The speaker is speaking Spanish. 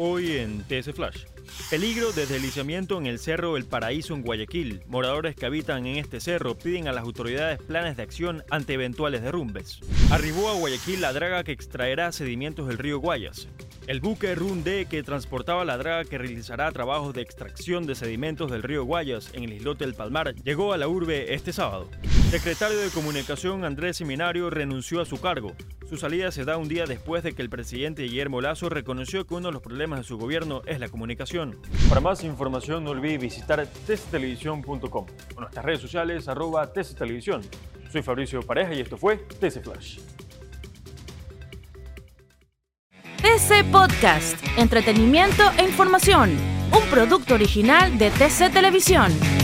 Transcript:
Hoy en TS Flash. Peligro de deslizamiento en el Cerro El Paraíso en Guayaquil. Moradores que habitan en este cerro piden a las autoridades planes de acción ante eventuales derrumbes. Arribó a Guayaquil la draga que extraerá sedimentos del río Guayas. El buque Runde que transportaba la draga que realizará trabajos de extracción de sedimentos del río Guayas en el islote del Palmar llegó a la urbe este sábado. Secretario de Comunicación Andrés Seminario renunció a su cargo. Su salida se da un día después de que el presidente Guillermo Lazo reconoció que uno de los problemas de su gobierno es la comunicación. Para más información no olvide visitar tctelevisión.com o nuestras redes sociales arroba tctelevisión. Soy Fabricio Pareja y esto fue TC Flash. TC Podcast, entretenimiento e información, un producto original de TC Televisión.